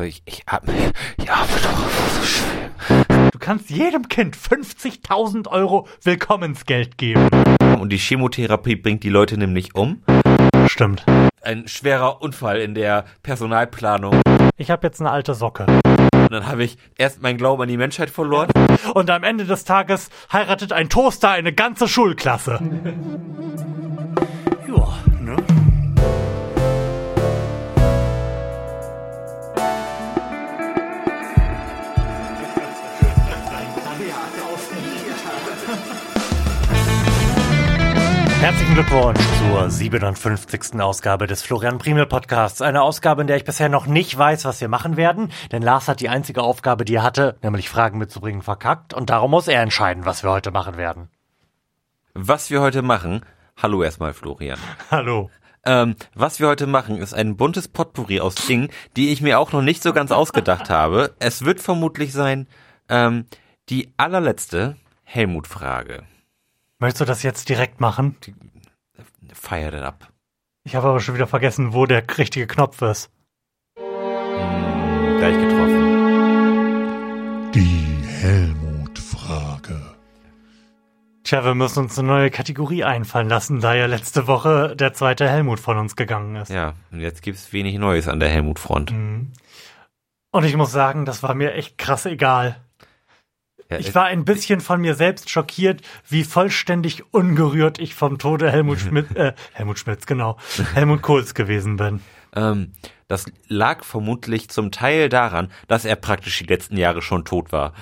Ich, ich hab, ich atme doch so schön. Du kannst jedem Kind 50.000 Euro Willkommensgeld geben. Und die Chemotherapie bringt die Leute nämlich um. Stimmt. Ein schwerer Unfall in der Personalplanung. Ich habe jetzt eine alte Socke. Und dann habe ich erst meinen Glauben an die Menschheit verloren. Und am Ende des Tages heiratet ein Toaster eine ganze Schulklasse. Herzlichen Glückwunsch zur 57. Ausgabe des Florian Primel Podcasts. Eine Ausgabe, in der ich bisher noch nicht weiß, was wir machen werden, denn Lars hat die einzige Aufgabe, die er hatte, nämlich Fragen mitzubringen, verkackt und darum muss er entscheiden, was wir heute machen werden. Was wir heute machen, hallo erstmal Florian. Hallo. Ähm, was wir heute machen, ist ein buntes Potpourri aus Dingen, die ich mir auch noch nicht so ganz ausgedacht habe. Es wird vermutlich sein, ähm, die allerletzte Helmut-Frage. Möchtest du das jetzt direkt machen? Fire that up. Ich habe aber schon wieder vergessen, wo der richtige Knopf ist. Hm, gleich getroffen. Die Helmut-Frage. Tja, wir müssen uns eine neue Kategorie einfallen lassen, da ja letzte Woche der zweite Helmut von uns gegangen ist. Ja, und jetzt gibt's wenig Neues an der Helmut-Front. Mhm. Und ich muss sagen, das war mir echt krass egal. Ich war ein bisschen von mir selbst schockiert, wie vollständig ungerührt ich vom Tode Helmut Schmidt, äh, Helmut Schmidts, genau, Helmut Kohls gewesen bin. Ähm, das lag vermutlich zum Teil daran, dass er praktisch die letzten Jahre schon tot war.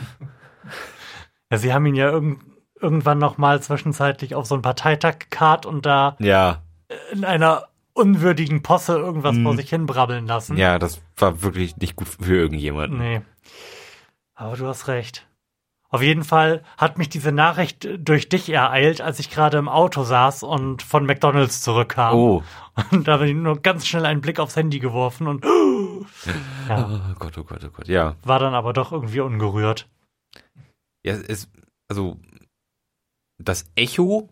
Ja, sie haben ihn ja irgend, irgendwann noch mal zwischenzeitlich auf so einen Parteitag gekarrt und da Ja, in einer unwürdigen Posse irgendwas Mhm. vor sich hin brabbeln lassen. ja, das war wirklich nicht gut für irgendjemanden. Nee. Aber du hast recht. Auf jeden Fall hat mich diese Nachricht durch dich ereilt, als ich gerade im Auto saß und von McDonalds zurückkam. Oh, Und da habe ich nur ganz schnell einen Blick aufs Handy geworfen und ja, oh Gott, oh Gott, oh Gott, ja. war dann aber doch irgendwie ungerührt. Ja, es ist, also, das Echo,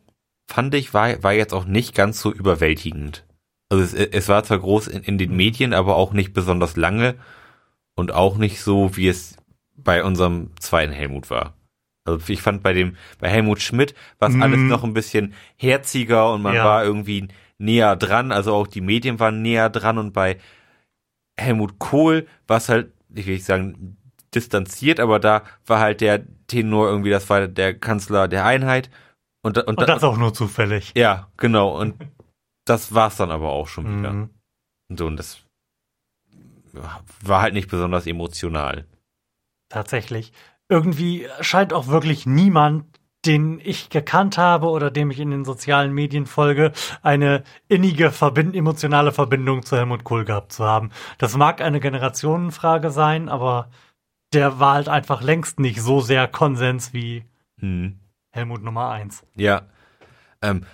fand ich, war, war jetzt auch nicht ganz so überwältigend. Also es, es war zwar groß in, in den Medien, aber auch nicht besonders lange und auch nicht so, wie es bei unserem zweiten Helmut war. Also ich fand bei dem, bei Helmut Schmidt war es Mhm. alles noch ein bisschen herziger und man Ja. war irgendwie näher dran, also auch die Medien waren näher dran und bei Helmut Kohl war es halt, ich will nicht sagen, distanziert, aber da war halt der Tenor irgendwie, das war der Kanzler der Einheit. Und, da- und, Und da- das auch nur zufällig. ja, genau. Und das war's dann aber auch schon wieder. Mhm. So, und das war halt nicht besonders emotional. Tatsächlich. Irgendwie scheint auch wirklich niemand, den ich gekannt habe oder dem ich in den sozialen Medien folge, eine innige, verbind emotionale Verbindung zu Helmut Kohl gehabt zu haben. Das mag eine Generationenfrage sein, aber der war halt einfach längst nicht so sehr Konsens wie Hm. Helmut Nummer eins. Ja. Ähm,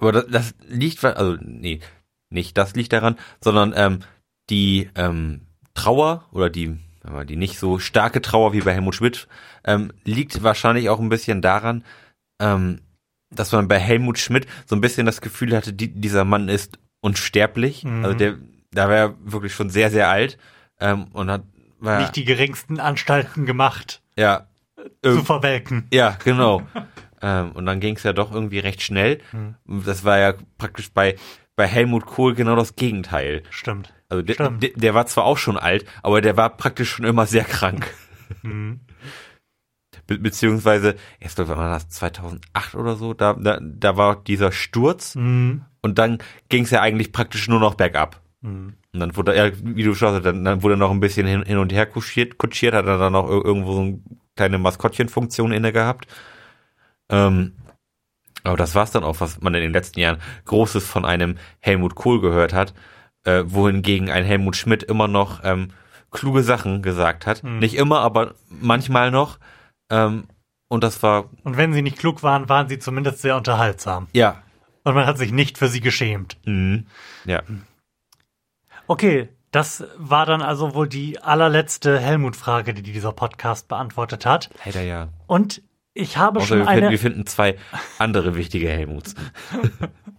aber das, das liegt, also nee, nicht das liegt daran, sondern ähm, die ähm, Trauer oder die, aber die nicht so starke Trauer wie bei Helmut Schmidt ähm, liegt wahrscheinlich auch ein bisschen daran, ähm, dass man bei Helmut Schmidt so ein bisschen das Gefühl hatte, die, dieser Mann ist unsterblich. Mhm. Also der, da war er wirklich schon sehr, sehr alt ähm, und hat war, Nicht die geringsten Anstalten gemacht, ja, zu irg- verwelken. ja, genau. ähm, und dann ging es ja doch irgendwie recht schnell. Hm. Das war ja praktisch bei, bei Helmut Kohl genau das Gegenteil. Stimmt. Also der, der, der war zwar auch schon alt, aber der war praktisch schon immer sehr krank. Mhm. Be beziehungsweise, erst war das 2008 oder so, da, da, da war dieser Sturz Mhm. und dann ging es ja eigentlich praktisch nur noch bergab. Mhm. Und dann wurde er, wie du schon sagst, dann, dann wurde er noch ein bisschen hin, hin und her kutschiert, kutschiert, hat er dann noch ir- irgendwo so eine kleine Maskottchenfunktion inne gehabt. Ähm, aber das war's dann auch, was man in den letzten Jahren Großes von einem Helmut Kohl gehört hat, äh, wohingegen ein Helmut Schmidt immer noch ähm, kluge Sachen gesagt hat. Hm. Nicht immer, aber manchmal noch. Ähm, und das war, Und wenn sie nicht klug waren, waren sie zumindest sehr unterhaltsam. ja, Und man hat sich nicht für sie geschämt. mhm, ja, Okay, das war dann also wohl die allerletzte Helmut-Frage, die dieser Podcast beantwortet hat. leider ja. Und ich habe Außer schon wir, finden, eine. wir finden zwei andere wichtige Helmuts.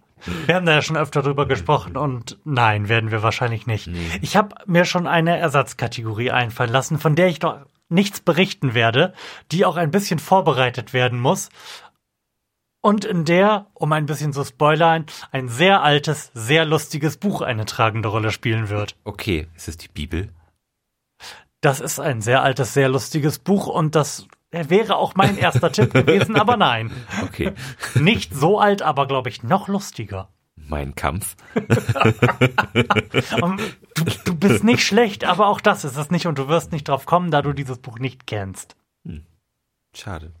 Wir haben da ja schon öfter drüber gesprochen und nein, werden wir wahrscheinlich nicht. Ich habe mir schon eine Ersatzkategorie einfallen lassen, von der ich noch nichts berichten werde, die auch ein bisschen vorbereitet werden muss. Und in der, um ein bisschen zu spoilern, ein sehr altes, sehr lustiges Buch eine tragende Rolle spielen wird. Okay, ist es die Bibel? Das ist ein sehr altes, sehr lustiges Buch und das wäre auch mein erster Tipp gewesen, aber nein. Okay. Nicht so alt, aber glaube ich noch lustiger. Mein Kampf. Du, du bist nicht schlecht, aber auch das ist es nicht und du wirst nicht drauf kommen, da du dieses Buch nicht kennst. Schade.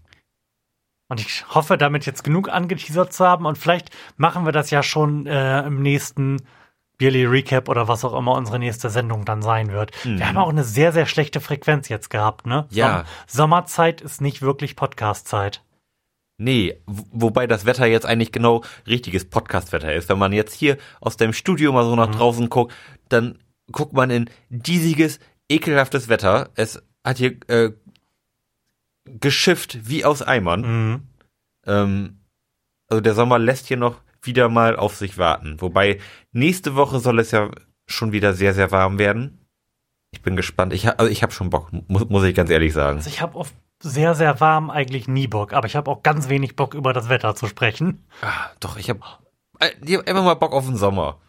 Und ich hoffe, damit jetzt genug angeteasert zu haben und vielleicht machen wir das ja schon äh, im nächsten Yearly Recap oder was auch immer unsere nächste Sendung dann sein wird. Wir haben auch eine sehr, sehr schlechte Frequenz jetzt gehabt, ne? Ja. Sommerzeit ist nicht wirklich Podcast-Zeit. Nee, wobei das Wetter jetzt eigentlich genau richtiges Podcast-Wetter ist. Wenn man jetzt hier aus dem Studio mal so nach draußen guckt, dann guckt man in diesiges, ekelhaftes Wetter. Es hat hier äh, geschifft wie aus Eimern. Mhm. Ähm, also der Sommer lässt hier noch wieder mal auf sich warten. Wobei nächste Woche soll es ja schon wieder sehr, sehr warm werden. Ich bin gespannt. Ich, ha also ich habe schon Bock, muss, muss ich ganz ehrlich sagen. Also ich habe auf sehr, sehr warm eigentlich nie Bock, aber ich habe auch ganz wenig Bock, über das Wetter zu sprechen. Ah, doch, ich habe hab einfach mal Bock auf den Sommer.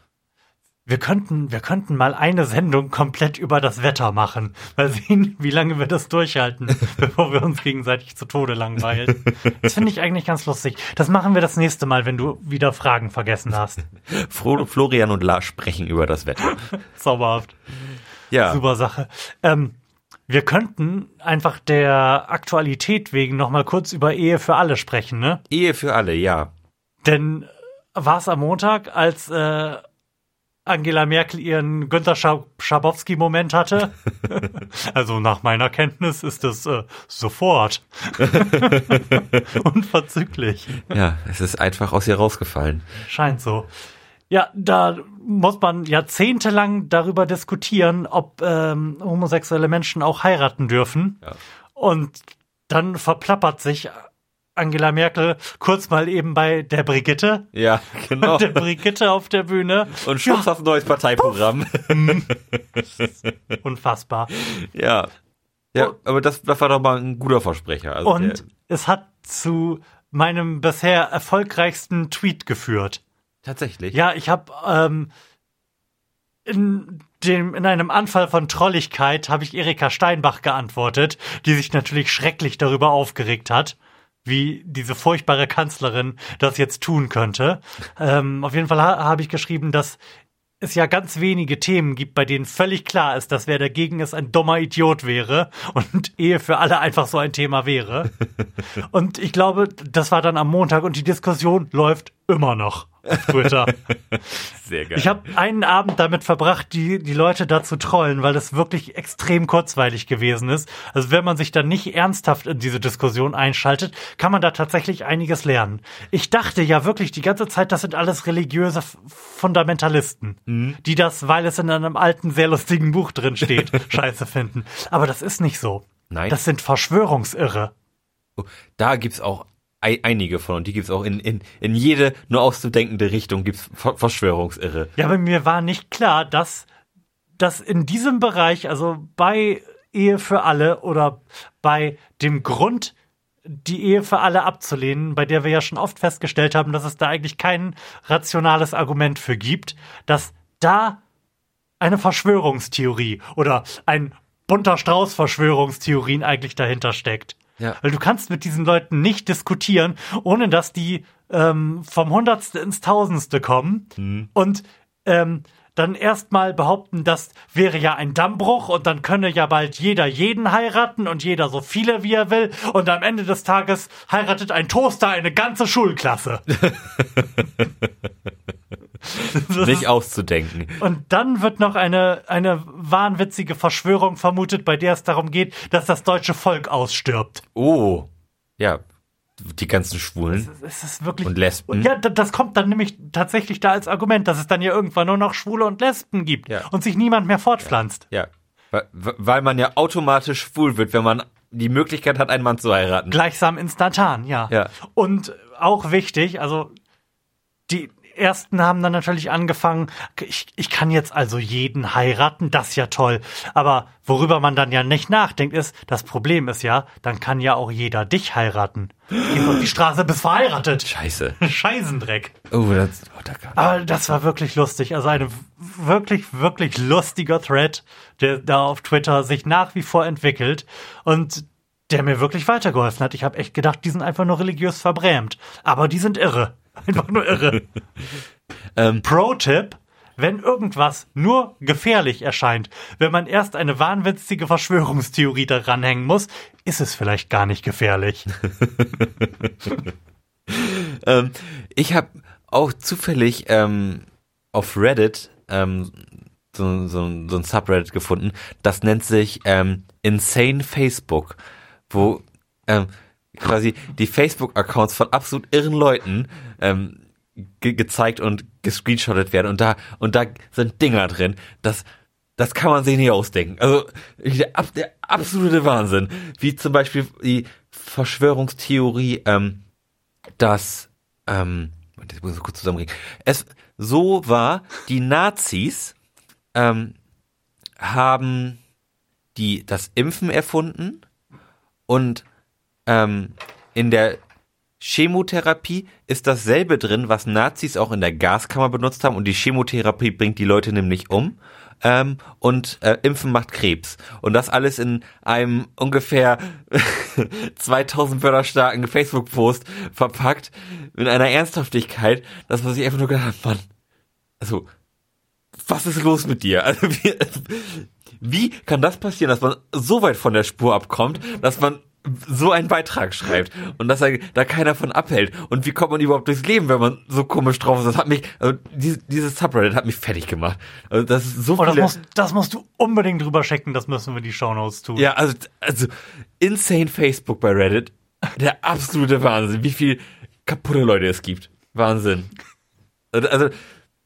Wir könnten, wir könnten mal eine Sendung komplett über das Wetter machen. Mal sehen, wie lange wir das durchhalten, bevor wir uns gegenseitig zu Tode langweilen. Das finde ich eigentlich ganz lustig. Das machen wir das nächste Mal, wenn du wieder Fragen vergessen hast. Fro Florian und Lars sprechen über das Wetter. Zauberhaft. Ja, Super Sache. Ähm, wir könnten einfach der Aktualität wegen noch mal kurz über Ehe für alle sprechen, ne? Ehe für alle, ja. Denn war es am Montag, als äh, Angela Merkel ihren Günter Scha Schabowski-Moment hatte? also nach meiner Kenntnis ist es äh, sofort. Unverzüglich. Ja, es ist einfach aus ihr rausgefallen. Scheint so. Ja, da muss man jahrzehntelang darüber diskutieren, ob ähm, homosexuelle Menschen auch heiraten dürfen. Ja. Und dann verplappert sich Angela Merkel kurz mal eben bei der Brigitte. Ja, genau. Der Brigitte auf der Bühne. Und Schluss auf neues Parteiprogramm. Unfassbar. ja. Ja, aber das, das war doch mal ein guter Versprecher. Also Und der, es hat zu meinem bisher erfolgreichsten Tweet geführt. tatsächlich. Ja, ich habe ähm, in dem in einem Anfall von Trolligkeit habe ich Erika Steinbach geantwortet, die sich natürlich schrecklich darüber aufgeregt hat, wie diese furchtbare Kanzlerin das jetzt tun könnte. Ähm, auf jeden Fall ha habe ich geschrieben, dass es ja ganz wenige Themen gibt, bei denen völlig klar ist, dass wer dagegen ist, ein dummer Idiot wäre und Ehe für alle einfach so ein Thema wäre. Und ich glaube, das war dann am Montag und die Diskussion läuft immer noch auf Twitter. Sehr geil. Ich habe einen Abend damit verbracht, die, die Leute da zu trollen, weil das wirklich extrem kurzweilig gewesen ist. Also wenn man sich dann nicht ernsthaft in diese Diskussion einschaltet, kann man da tatsächlich einiges lernen. Ich dachte ja wirklich die ganze Zeit, das sind alles religiöse Fundamentalisten, die das, weil es in einem alten, sehr lustigen Buch drin steht, scheiße finden. Aber das ist nicht so. Nein. Das sind Verschwörungsirre. Oh, da gibt's auch einige von und die gibt's auch in, in, in jede nur auszudenkende Richtung gibt's Ver Verschwörungsirre. Ja, aber mir war nicht klar, dass, dass in diesem Bereich, also bei Ehe für alle oder bei dem Grund, die Ehe für alle abzulehnen, bei der wir ja schon oft festgestellt haben, dass es da eigentlich kein rationales Argument für gibt, dass da eine Verschwörungstheorie oder ein bunter Strauß Verschwörungstheorien eigentlich dahinter steckt. Ja. Weil du kannst mit diesen Leuten nicht diskutieren, ohne dass die ähm, vom Hundertste ins Tausendste kommen und ähm, dann erstmal behaupten, das wäre ja ein Dammbruch und dann könne ja bald jeder jeden heiraten und jeder so viele wie er will und am Ende des Tages heiratet ein Toaster eine ganze Schulklasse. Das Nicht auszudenken. und dann wird noch eine, eine wahnwitzige Verschwörung vermutet, bei der es darum geht, dass das deutsche Volk ausstirbt. Oh. Ja. Die ganzen Schwulen Es ist wirklich. und Lesben. Ja, da- das kommt dann nämlich tatsächlich da als Argument, dass es dann ja irgendwann nur noch Schwule und Lesben gibt Ja. und sich niemand mehr fortpflanzt. Ja. Weil, weil man ja automatisch schwul wird, wenn man die Möglichkeit hat, einen Mann zu heiraten. Gleichsam instantan, ja. Ja. Und auch wichtig, also die ersten haben dann natürlich angefangen, ich, ich kann jetzt also jeden heiraten, das ist ja toll. Aber worüber man dann ja nicht nachdenkt, ist, das Problem ist ja, dann kann ja auch jeder dich heiraten. Geh auf die Straße, bist verheiratet. Scheiße. Scheißendreck. Oh, das, oh, da gab Aber das war wirklich lustig. Also ein wirklich, wirklich lustiger Thread, der da auf Twitter sich nach wie vor entwickelt und der mir wirklich weitergeholfen hat. Ich habe echt gedacht, die sind einfach nur religiös verbrämt. Aber die sind irre. Einfach nur irre. Ähm. Pro-Tipp. Wenn irgendwas nur gefährlich erscheint, wenn man erst eine wahnwitzige Verschwörungstheorie daran hängen muss, ist es vielleicht gar nicht gefährlich. Ähm, ich habe auch zufällig ähm, auf Reddit ähm, so, so, so ein Subreddit gefunden. Das nennt sich ähm, Insane Facebook, wo ähm, quasi die Facebook-Accounts von absolut irren Leuten ähm, ge gezeigt und gescreenshottet werden. Und da und da sind Dinger drin. Das das kann man sich nicht ausdenken. Also der, der absolute Wahnsinn. Wie zum Beispiel die Verschwörungstheorie, ähm, dass ähm, das muss ich kurz zusammenbringen. Es so war, die Nazis ähm, haben die das Impfen erfunden und ähm, in der Chemotherapie ist dasselbe drin, was Nazis auch in der Gaskammer benutzt haben. Und die Chemotherapie bringt die Leute nämlich um. Ähm, und äh, Impfen macht Krebs. Und das alles in einem ungefähr 2000 Wörter starken Facebook-Post verpackt. In einer Ernsthaftigkeit, dass man sich einfach nur gedacht hat, Mann, also was ist los mit dir? Also wie, wie kann das passieren, dass man so weit von der Spur abkommt, dass man so einen Beitrag schreibt und dass er, da keiner von abhält? Und wie kommt man überhaupt durchs Leben, wenn man so komisch drauf ist? Das hat mich, also dieses, dieses Subreddit hat mich fertig gemacht. Also das ist so Oh, das viele. musst, das musst du unbedingt drüber checken, das müssen wir die Shownotes tun. Ja, also, also insane Facebook bei Reddit. Der absolute Wahnsinn, wie viel kaputte Leute es gibt. Wahnsinn. Also, also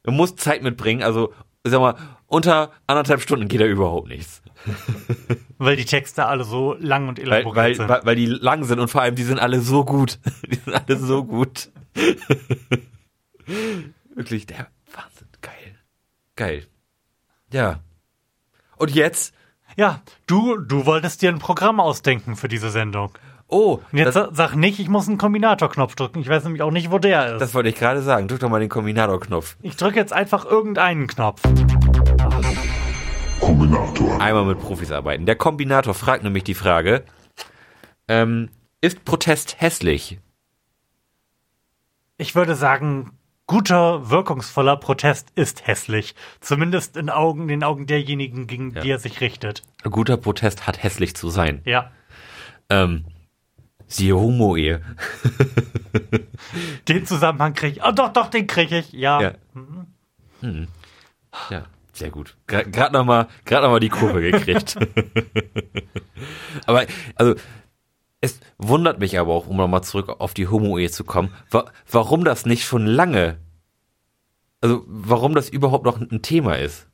man muss Zeit mitbringen. Also, ich sag mal, unter anderthalb Stunden geht da überhaupt nichts. Weil die Texte alle so lang und Weil, elaboriert weil, sind. weil, weil die lang sind und vor allem, die sind alle so gut. Die sind alle so gut. Wirklich, der Wahnsinn. Geil. Geil. Ja. Und jetzt? ja, du, du wolltest dir ein Programm ausdenken für diese Sendung. Oh, Und jetzt das, sa- sag nicht, ich muss einen Kombinatorknopf drücken. Ich weiß nämlich auch nicht, wo der ist. das wollte ich gerade sagen. Drück doch mal den Kombinator-Knopf. ich drücke jetzt einfach irgendeinen Knopf. Kombinator. einmal mit Profis arbeiten. Der Kombinator fragt nämlich die Frage, ähm, ist Protest hässlich? Ich würde sagen, guter, wirkungsvoller Protest ist hässlich. Zumindest in Augen, den Augen derjenigen, gegen die er sich richtet. Ein guter Protest hat hässlich zu sein. Ja. Ähm, siehe Homo-Ehe. Den Zusammenhang kriege ich. Oh, doch, doch, den kriege ich. Ja. Ja. Mhm. Ja, sehr gut. Gerade nochmal grad noch mal die Kurve gekriegt. aber, also, es wundert mich aber auch, um nochmal zurück auf die Homo-Ehe zu kommen, wa warum das nicht schon lange, also warum das überhaupt noch ein Thema ist.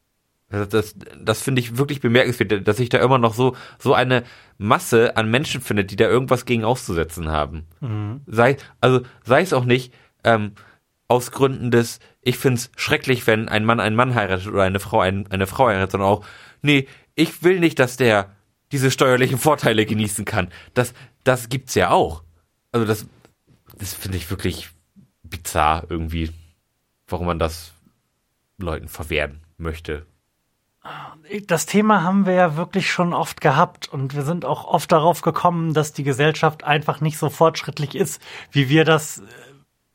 Das, das, das finde ich wirklich bemerkenswert, dass sich da immer noch so, so eine Masse an Menschen findet, die da irgendwas gegen auszusetzen haben. Sei, also sei es auch nicht ähm, aus Gründen des, ich find's schrecklich, wenn ein Mann einen Mann heiratet oder eine Frau ein, eine Frau heiratet, sondern auch, nee, ich will nicht, dass der diese steuerlichen Vorteile genießen kann. Das, das gibt's ja auch. Also das, das finde ich wirklich bizarr irgendwie, warum man das Leuten verwehren möchte. Das Thema haben wir ja wirklich schon oft gehabt und wir sind auch oft darauf gekommen, dass die Gesellschaft einfach nicht so fortschrittlich ist, wie wir das äh,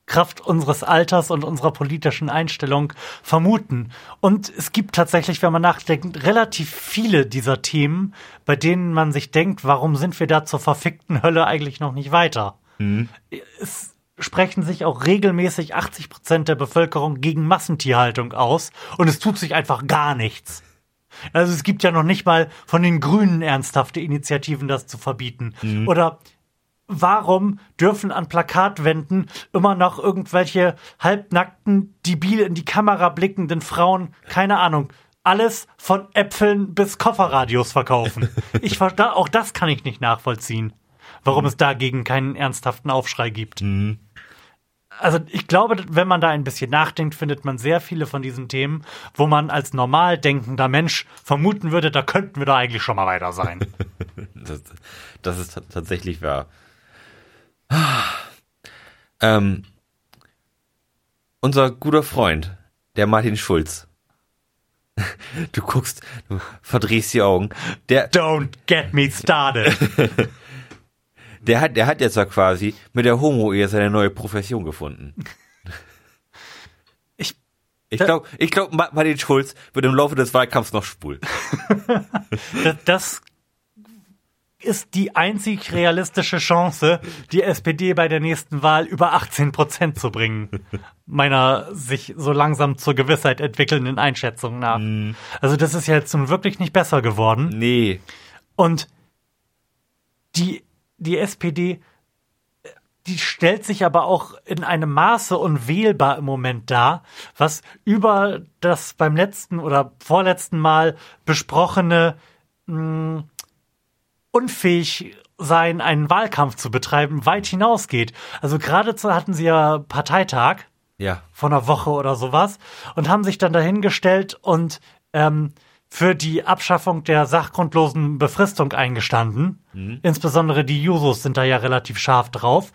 Kraft unseres Alters und unserer politischen Einstellung vermuten. Und es gibt tatsächlich, wenn man nachdenkt, relativ viele dieser Themen, bei denen man sich denkt, warum sind wir da zur verfickten Hölle eigentlich noch nicht weiter? Es sprechen sich auch regelmäßig 80 Prozent der Bevölkerung gegen Massentierhaltung aus und es tut sich einfach gar nichts. Also es gibt ja noch nicht mal von den Grünen ernsthafte Initiativen, das zu verbieten. Oder warum dürfen an Plakatwänden immer noch irgendwelche halbnackten, debil in die Kamera blickenden Frauen, keine Ahnung, alles von Äpfeln bis Kofferradios verkaufen? Ich verstehe, auch das kann ich nicht nachvollziehen, warum es dagegen keinen ernsthaften Aufschrei gibt. also ich glaube, wenn man da ein bisschen nachdenkt, findet man sehr viele von diesen Themen, wo man als normal denkender Mensch vermuten würde, da könnten wir doch eigentlich schon mal weiter sein. Das, das ist ta- tatsächlich wahr. Ähm, unser guter Freund, der Martin Schulz. Du guckst, du verdrehst die Augen. Der, Don't get me started. der hat, der hat jetzt ja quasi mit der Homo-Ehe seine neue Profession gefunden. Ich, Ich glaube, ich glaub, Ma- Martin Schulz wird im Laufe des Wahlkampfs noch schwul. das, das ist die einzig realistische Chance, die SPD bei der nächsten Wahl über 18 Prozent zu bringen. Meiner sich so langsam zur Gewissheit entwickelnden Einschätzung nach. Also das ist ja jetzt nun wirklich nicht besser geworden. Nee. Und die, die SPD, die stellt sich aber auch in einem Maße unwählbar im Moment dar, was über das beim letzten oder vorletzten Mal besprochene mh, unfähig sein, einen Wahlkampf zu betreiben, weit hinausgeht. Also geradezu hatten sie ja Parteitag Ja. vor einer Woche oder sowas und haben sich dann dahingestellt und ähm, für die Abschaffung der sachgrundlosen Befristung eingestanden. Insbesondere die Jusos sind da ja relativ scharf drauf.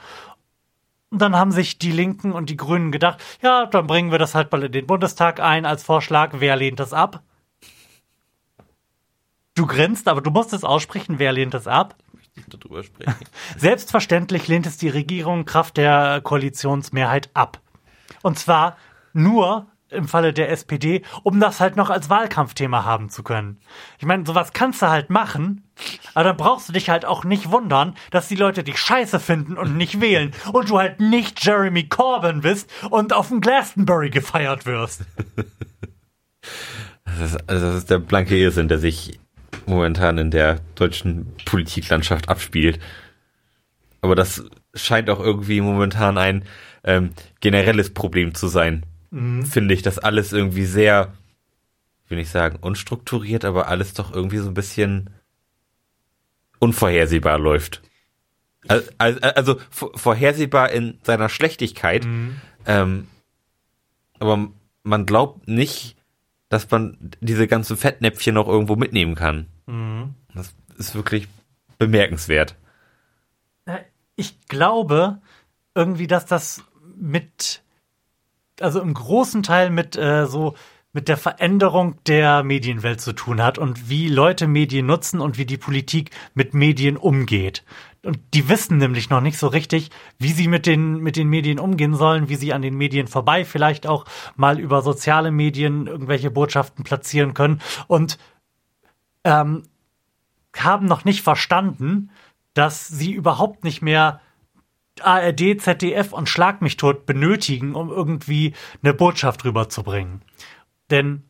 Und dann haben sich die Linken und die Grünen gedacht, ja, dann bringen wir das halt mal in den Bundestag ein als Vorschlag. Wer lehnt das ab? Du grinst, aber du musst es aussprechen. Wer lehnt das ab? Darüber sprechen. Selbstverständlich lehnt es die Regierung Kraft der Koalitionsmehrheit ab. Und zwar nur im Falle der SPD, um das halt noch als Wahlkampfthema haben zu können. Ich meine, sowas kannst du halt machen, aber dann brauchst du dich halt auch nicht wundern, dass die Leute dich scheiße finden und nicht wählen und du halt nicht Jeremy Corbyn bist und auf dem Glastonbury gefeiert wirst. Das ist, also das ist der blanke Irrsinn, der sich momentan in der deutschen Politiklandschaft abspielt. Aber das scheint auch irgendwie momentan ein ähm, generelles Problem zu sein. Finde ich, dass alles irgendwie sehr, ich will nicht sagen unstrukturiert, aber alles doch irgendwie so ein bisschen unvorhersehbar läuft. Also, also vor- vorhersehbar in seiner Schlechtigkeit, ähm, aber man glaubt nicht, dass man diese ganzen Fettnäpfchen noch irgendwo mitnehmen kann. Das ist wirklich bemerkenswert. Ich glaube irgendwie, dass das mit, also im großen Teil mit äh, so mit der Veränderung der Medienwelt zu tun hat und wie Leute Medien nutzen und wie die Politik mit Medien umgeht. Und die wissen nämlich noch nicht so richtig, wie sie mit den, mit den Medien umgehen sollen, wie sie an den Medien vorbei vielleicht auch mal über soziale Medien irgendwelche Botschaften platzieren können und ähm, haben noch nicht verstanden, dass sie überhaupt nicht mehr ARD, ZDF und Schlag mich tot benötigen, um irgendwie eine Botschaft rüberzubringen. Denn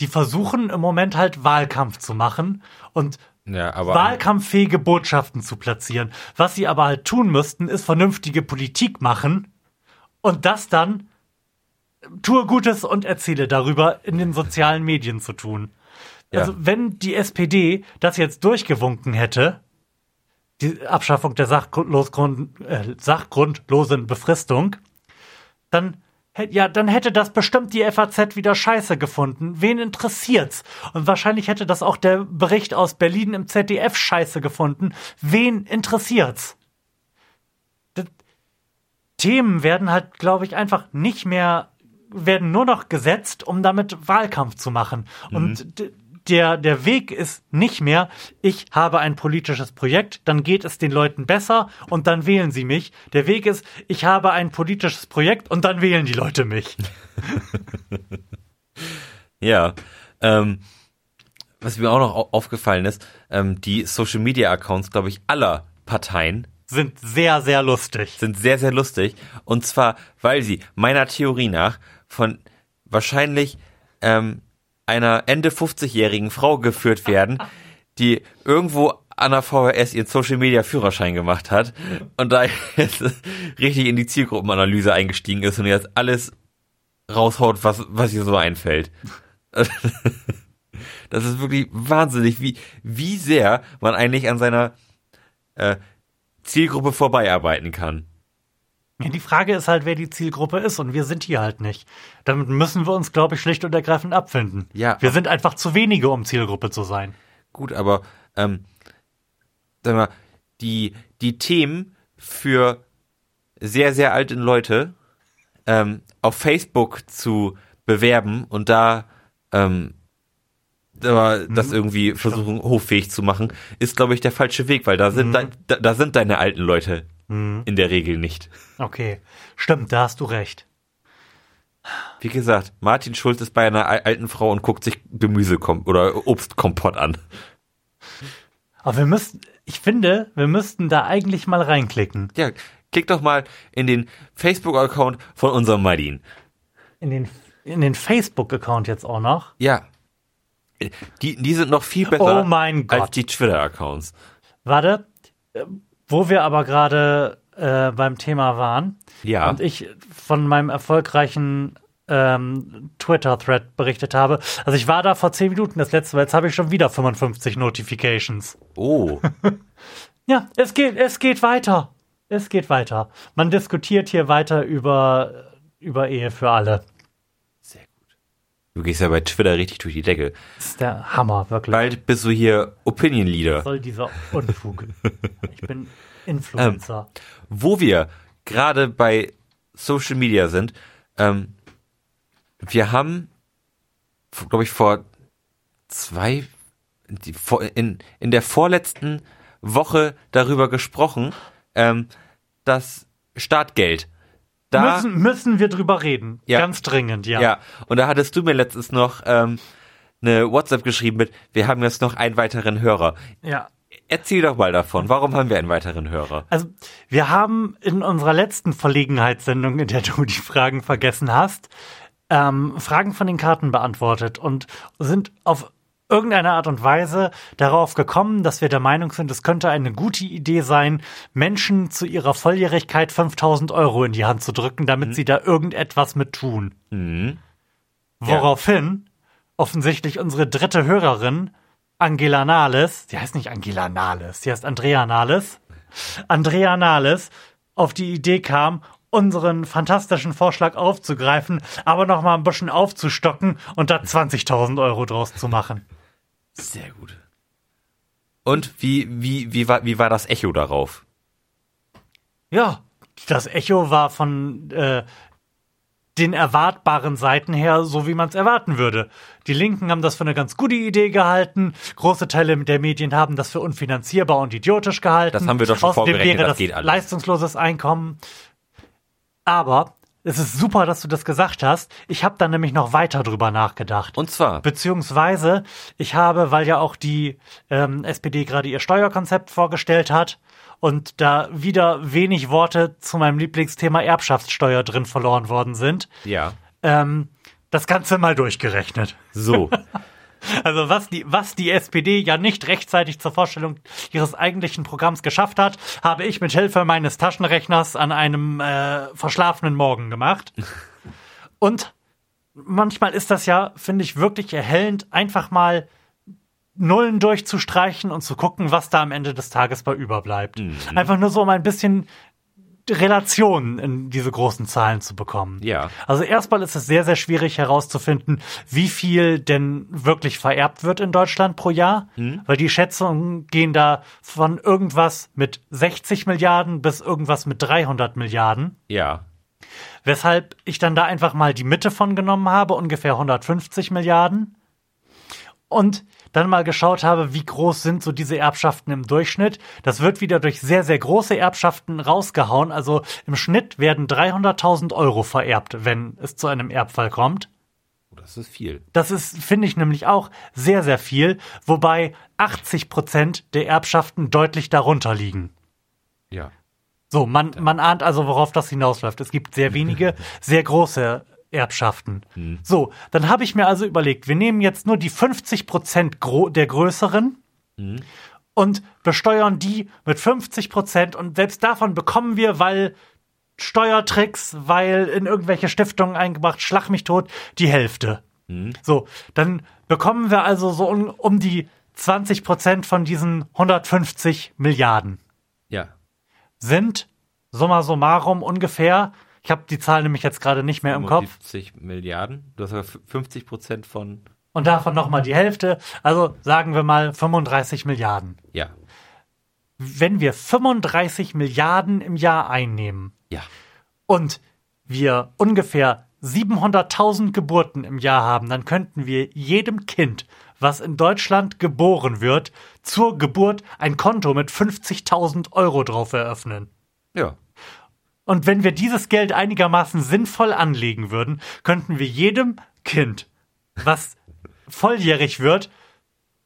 die versuchen im Moment halt Wahlkampf zu machen und Ja, wahlkampffähige Botschaften zu platzieren. Was sie aber halt tun müssten, ist vernünftige Politik machen und das dann tue Gutes und erzähle darüber in den sozialen Medien zu tun. Ja. Also wenn die SPD das jetzt durchgewunken hätte, die Abschaffung der sachgrundlos, Grund, äh, sachgrundlosen Befristung, dann ja, dann hätte das bestimmt die FAZ wieder scheiße gefunden. Wen interessiert's? Und wahrscheinlich hätte das auch der Bericht aus Berlin im ZDF scheiße gefunden. Wen interessiert's? D Themen werden halt, glaube ich, einfach nicht mehr, werden nur noch gesetzt, um damit Wahlkampf zu machen. Und d- der, der Weg ist nicht mehr, ich habe ein politisches Projekt, dann geht es den Leuten besser und dann wählen sie mich. Der Weg ist, ich habe ein politisches Projekt und dann wählen die Leute mich. ja. Ähm, was mir auch noch au- aufgefallen ist, ähm, die Social Media Accounts, glaube ich, aller Parteien Sind sehr, sehr lustig. sind sehr, sehr lustig. Und zwar, weil sie meiner Theorie nach von wahrscheinlich ähm, einer Ende 50-jährigen Frau geführt werden, die irgendwo an der VHS ihren Social Media Führerschein gemacht hat und da jetzt richtig in die Zielgruppenanalyse eingestiegen ist und jetzt alles raushaut, was, was ihr so einfällt. Das ist wirklich wahnsinnig, wie, wie sehr man eigentlich an seiner äh, Zielgruppe vorbeiarbeiten kann. Ja, die Frage ist halt, wer die Zielgruppe ist und wir sind hier halt nicht. Damit müssen wir uns, glaube ich, schlicht und ergreifend abfinden. Ja. Wir sind einfach zu wenige, um Zielgruppe zu sein. Gut, aber ähm, sag mal, die, die Themen für sehr, sehr alte Leute ähm, auf Facebook zu bewerben und da ähm, das irgendwie versuchen hoffähig zu machen, ist, glaube ich, der falsche Weg, weil da sind, dein, da, da sind deine alten Leute in der Regel nicht. Okay, stimmt, da hast du recht. Wie gesagt, Martin Schulz ist bei einer al- alten Frau und guckt sich Gemüse oder Obstkompott an. Aber wir müssten, ich finde, wir müssten da eigentlich mal reinklicken. Ja, klick doch mal in den Facebook-Account von unserem Martin. In den, in den Facebook-Account jetzt auch noch. Ja. Die, die sind noch viel besser Oh mein Gott. als die Twitter-Accounts. Warte, wo wir aber gerade äh, beim Thema waren Ja. und ich von meinem erfolgreichen ähm, Twitter-Thread berichtet habe. Also ich war da vor 10 Minuten das letzte Mal, jetzt habe ich schon wieder 55 Notifications. Oh. Ja, es geht, es geht weiter. Es geht weiter. Man diskutiert hier weiter über, über Ehe für alle. Du gehst ja bei Twitter richtig durch die Decke. Das ist der Hammer, wirklich. Bald bist du hier Opinion Leader. Was soll dieser Unfug? Ich bin Influencer. Wo wir gerade bei Social Media sind, ähm, wir haben, glaube ich, vor zwei, in, in der vorletzten Woche darüber gesprochen, ähm, das Startgeld. Da, müssen, müssen wir drüber reden. Ja. Ganz dringend, ja. ja, und da hattest du mir letztens noch ähm, eine WhatsApp geschrieben mit, wir haben jetzt noch einen weiteren Hörer. ja. Erzähl doch mal davon, warum haben wir einen weiteren Hörer? Also, wir haben in unserer letzten Verlegenheitssendung, in der du die Fragen vergessen hast, ähm, Fragen von den Karten beantwortet und sind auf irgendeine Art und Weise darauf gekommen, dass wir der Meinung sind, es könnte eine gute Idee sein, Menschen zu ihrer Volljährigkeit 5000 Euro in die Hand zu drücken, damit sie da irgendetwas mit tun. Mhm. Woraufhin offensichtlich unsere dritte Hörerin, Angela Nahles, sie heißt nicht Angela Nahles, sie heißt Andrea Nahles, Andrea Nahles auf die Idee kam, unseren fantastischen Vorschlag aufzugreifen, aber noch mal ein bisschen aufzustocken und da 20.000 Euro draus zu machen. Sehr gut. Und wie, wie, wie, war, wie war das Echo darauf? Ja, das Echo war von äh, den erwartbaren Seiten her, so wie man es erwarten würde. Die Linken haben das für eine ganz gute Idee gehalten. Große Teile der Medien haben das für unfinanzierbar und idiotisch gehalten. Das haben wir doch schon Außerdem vorgerechnet, wäre das das geht alles. leistungsloses Einkommen. Aber es ist super, dass du das gesagt hast. Ich habe da nämlich noch weiter drüber nachgedacht. Und zwar, Beziehungsweise, ich habe, weil ja auch die ähm, SPD gerade ihr Steuerkonzept vorgestellt hat und da wieder wenig Worte zu meinem Lieblingsthema Erbschaftssteuer drin verloren worden sind, ja, ähm, das Ganze mal durchgerechnet. so. Also was die, was die SPD ja nicht rechtzeitig zur Vorstellung ihres eigentlichen Programms geschafft hat, habe ich mit Hilfe meines Taschenrechners an einem äh, verschlafenen Morgen gemacht. Und manchmal ist das ja, finde ich, wirklich erhellend, einfach mal Nullen durchzustreichen und zu gucken, was da am Ende des Tages bei überbleibt. Einfach nur so, um ein bisschen Relationen in diese großen Zahlen zu bekommen. Ja. Also erstmal ist es sehr, sehr schwierig herauszufinden, wie viel denn wirklich vererbt wird in Deutschland pro Jahr, weil die Schätzungen gehen da von irgendwas mit 60 Milliarden bis irgendwas mit 300 Milliarden. Ja. Weshalb ich dann da einfach mal die Mitte von genommen habe, ungefähr 150 Milliarden. Und dann mal geschaut habe, wie groß sind so diese Erbschaften im Durchschnitt. Das wird wieder durch sehr, sehr große Erbschaften rausgehauen. Also im Schnitt werden 300.000 Euro vererbt, wenn es zu einem Erbfall kommt. Das ist viel. Das ist, finde ich nämlich auch sehr, sehr viel, wobei 80 Prozent der Erbschaften deutlich darunter liegen. Ja. So, man, man ahnt also, worauf das hinausläuft. Es gibt sehr wenige, sehr große Erbschaften. So, dann habe ich mir also überlegt, wir nehmen jetzt nur die 50 Prozent der größeren und besteuern die mit 50 Prozent und selbst davon bekommen wir, weil Steuertricks, weil in irgendwelche Stiftungen eingebracht, schlag mich tot, die Hälfte. So, dann bekommen wir also so um, um die 20 Prozent von diesen 150 Milliarden Ja. sind summa summarum ungefähr, ich habe die Zahl nämlich jetzt gerade nicht mehr im Kopf, 75 Milliarden. Du hast aber 50 Prozent von, und davon nochmal die Hälfte, also sagen wir mal 35 Milliarden. ja, Wenn wir 35 Milliarden im Jahr einnehmen ja, und wir ungefähr 700.000 Geburten im Jahr haben, dann könnten wir jedem Kind, was in Deutschland geboren wird, zur Geburt ein Konto mit 50.000 Euro drauf eröffnen. ja. Und wenn wir dieses Geld einigermaßen sinnvoll anlegen würden, könnten wir jedem Kind, was volljährig wird,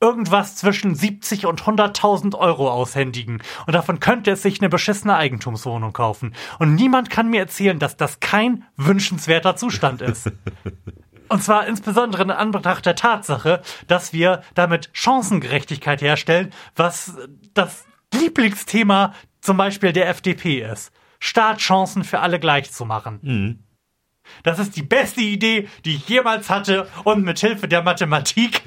irgendwas zwischen 70 und 100.000 Euro aushändigen. Und davon könnte es sich eine beschissene Eigentumswohnung kaufen. Und niemand kann mir erzählen, dass das kein wünschenswerter Zustand ist. Und zwar insbesondere in Anbetracht der Tatsache, dass wir damit Chancengerechtigkeit herstellen, was das Lieblingsthema zum Beispiel der FDP ist. Startchancen für alle gleich zu machen. Das ist die beste Idee, die ich jemals hatte und mit Hilfe der Mathematik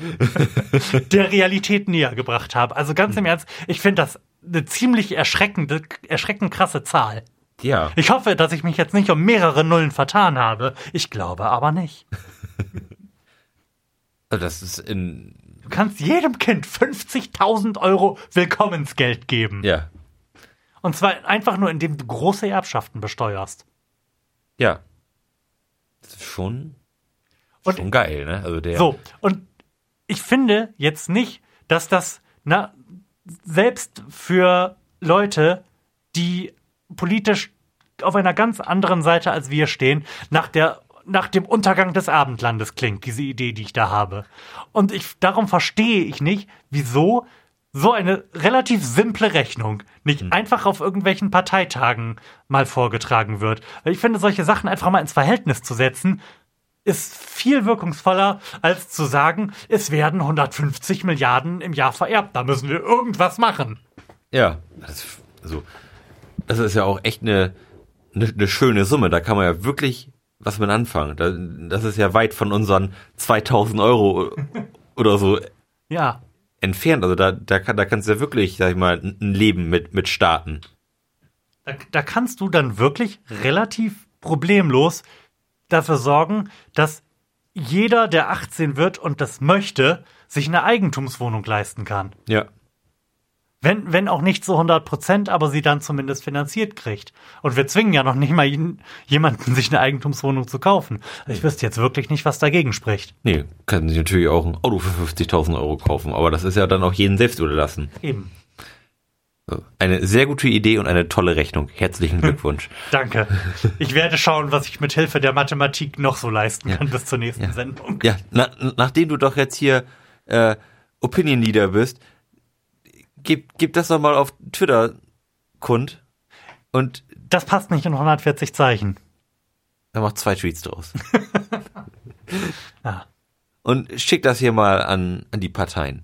der Realität näher gebracht habe. Also ganz im Ernst, ich finde das eine ziemlich erschreckende, erschreckend krasse Zahl. Ja, Ich hoffe, dass ich mich jetzt nicht um mehrere Nullen vertan habe. Ich glaube aber nicht. also das ist in, Du kannst jedem Kind 50.000 Euro Willkommensgeld geben. ja, Und zwar einfach nur, indem du große Erbschaften besteuerst. ja. Das ist schon, Und- schon geil, ne? Also der, So, und ich finde jetzt nicht, dass das, na, selbst für Leute, die politisch auf einer ganz anderen Seite als wir stehen, nach der nach dem Untergang des Abendlandes klingt, diese Idee, die ich da habe. Und ich, darum verstehe ich nicht, wieso so eine relativ simple Rechnung nicht einfach auf irgendwelchen Parteitagen mal vorgetragen wird. Weil ich finde, solche Sachen einfach mal ins Verhältnis zu setzen, ist viel wirkungsvoller, als zu sagen, es werden 150 Milliarden im Jahr vererbt. Da müssen wir irgendwas machen. Ja, das, also, das ist ja auch echt eine, eine, eine schöne Summe. Da kann man ja wirklich was mit anfangen. Da, das ist ja weit von unseren 2000 Euro oder so Ja, entfernt. Also da, da, kann, da kannst du ja wirklich, sag ich mal, ein Leben mit, mit starten. da, da kannst du dann wirklich relativ problemlos dafür sorgen, dass jeder, der 18 wird und das möchte, sich eine Eigentumswohnung leisten kann. Ja. Wenn, wenn auch nicht zu 100 Prozent, aber sie dann zumindest finanziert kriegt. Und wir zwingen ja noch nicht mal jeden, jemanden, sich eine Eigentumswohnung zu kaufen. Also ich wüsste jetzt wirklich nicht, was dagegen spricht. Nee, kann sich natürlich auch ein Auto für 50.000 Euro kaufen, aber das ist ja dann auch jedem selbst überlassen. Eben. Eine sehr gute Idee und eine tolle Rechnung. Herzlichen Glückwunsch. Danke. Ich werde schauen, was ich mit Hilfe der Mathematik noch so leisten kann bis zur nächsten Ja. Sendung. Ja, na, nachdem du doch jetzt hier äh, Opinion Leader bist, gib, gib das doch mal auf Twitter kund und Das passt nicht in 140 Zeichen. dann mach zwei Tweets draus. Ja. Und schick das hier mal an, an die Parteien.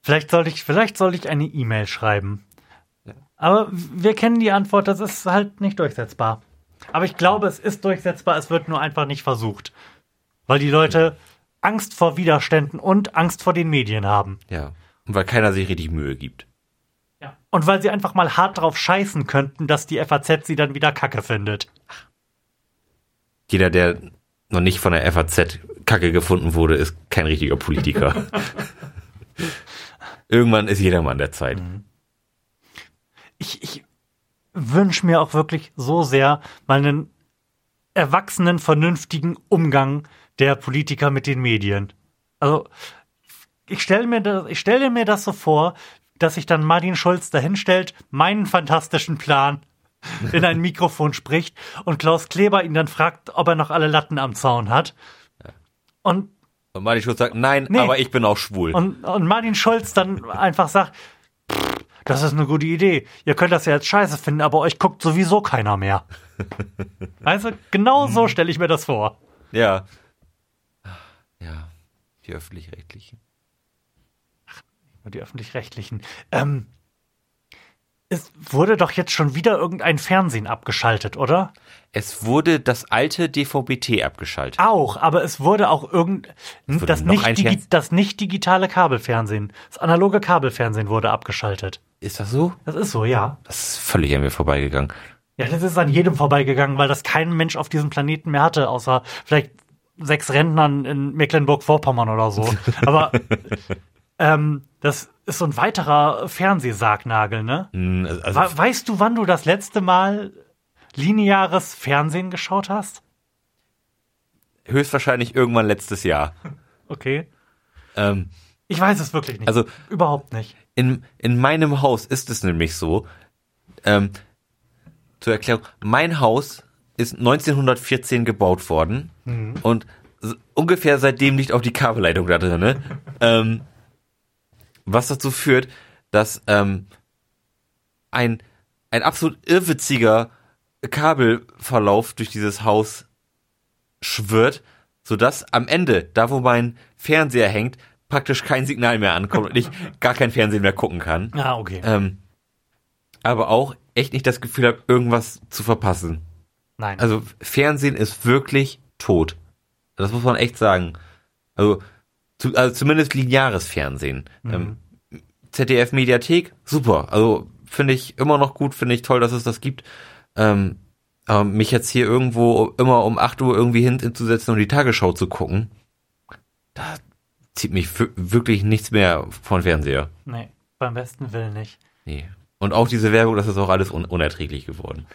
Vielleicht sollte ich, vielleicht soll ich eine E-Mail schreiben. Aber wir kennen die Antwort, das ist halt nicht durchsetzbar. Aber ich glaube, es ist durchsetzbar, es wird nur einfach nicht versucht. Weil die Leute Angst vor Widerständen und Angst vor den Medien haben. Ja. Und weil keiner sich richtig Mühe gibt. Ja. Und weil sie einfach mal hart drauf scheißen könnten, dass die FAZ sie dann wieder kacke findet. Jeder, der noch nicht von der FAZ Kacke gefunden wurde, ist kein richtiger Politiker. Irgendwann ist jedermann der Zeit. ich, ich wünsche mir auch wirklich so sehr mal einen erwachsenen, vernünftigen Umgang der Politiker mit den Medien. Also, ich stelle mir, das- ich stelle mir das so vor, dass sich dann Martin Schulz dahinstellt, meinen fantastischen Plan in ein Mikrofon spricht und Klaus Kleber ihn dann fragt, ob er noch alle Latten am Zaun hat. Und Und Martin Schulz sagt, nein, Nee. aber ich bin auch schwul. und, und Martin Schulz dann einfach sagt, "Pff, das ist eine gute Idee. Ihr könnt das ja jetzt scheiße finden, aber euch guckt sowieso keiner mehr. Also genau so stelle ich mir das vor. ja. Ja. Die öffentlich-rechtlichen. Die öffentlich-rechtlichen. Ähm, es wurde doch jetzt schon wieder irgendein Fernsehen abgeschaltet, oder? Es wurde das alte DVB-T abgeschaltet. Auch, aber es wurde auch irgend wurde das nicht, das nicht digitale Kabelfernsehen, das analoge Kabelfernsehen wurde abgeschaltet. Ist das so? Das ist so, ja. Das ist völlig an mir vorbeigegangen. Ja, das ist an jedem vorbeigegangen, weil das kein Mensch auf diesem Planeten mehr hatte, außer vielleicht sechs Rentnern in Mecklenburg-Vorpommern oder so. Aber ähm, das ist so ein weiterer Fernsehsargnagel, ne? Hm, Also, We weißt du, wann du das letzte Mal lineares Fernsehen geschaut hast? höchstwahrscheinlich irgendwann letztes Jahr. Okay. Ähm, Ich weiß es wirklich nicht. Also- überhaupt nicht. in, in meinem Haus ist es nämlich so, ähm, zur Erklärung, mein Haus ist 1914 gebaut worden und s- ungefähr seitdem liegt auch die Kabelleitung da drin. ähm, was dazu führt, dass ähm, ein, ein absolut irrwitziger Kabelverlauf durch dieses Haus schwirrt, sodass am Ende, da wo mein Fernseher hängt, praktisch kein Signal mehr ankommt und ich gar kein Fernsehen mehr gucken kann. Ah, okay. Ähm, aber auch echt nicht das Gefühl habe, irgendwas zu verpassen. Nein. Also Fernsehen ist wirklich tot. Das muss man echt sagen. Also, zu, also zumindest lineares Fernsehen. Ähm, ZDF Mediathek, super. Also finde ich immer noch gut, finde ich toll, dass es das gibt. Ähm, aber mich jetzt hier irgendwo immer um 8 Uhr irgendwie hinzusetzen und die Tagesschau zu gucken, da zieht mich wirklich nichts mehr von Fernseher. nee, beim besten Willen nicht. Nee. Und auch diese Werbung, das ist auch alles un unerträglich geworden.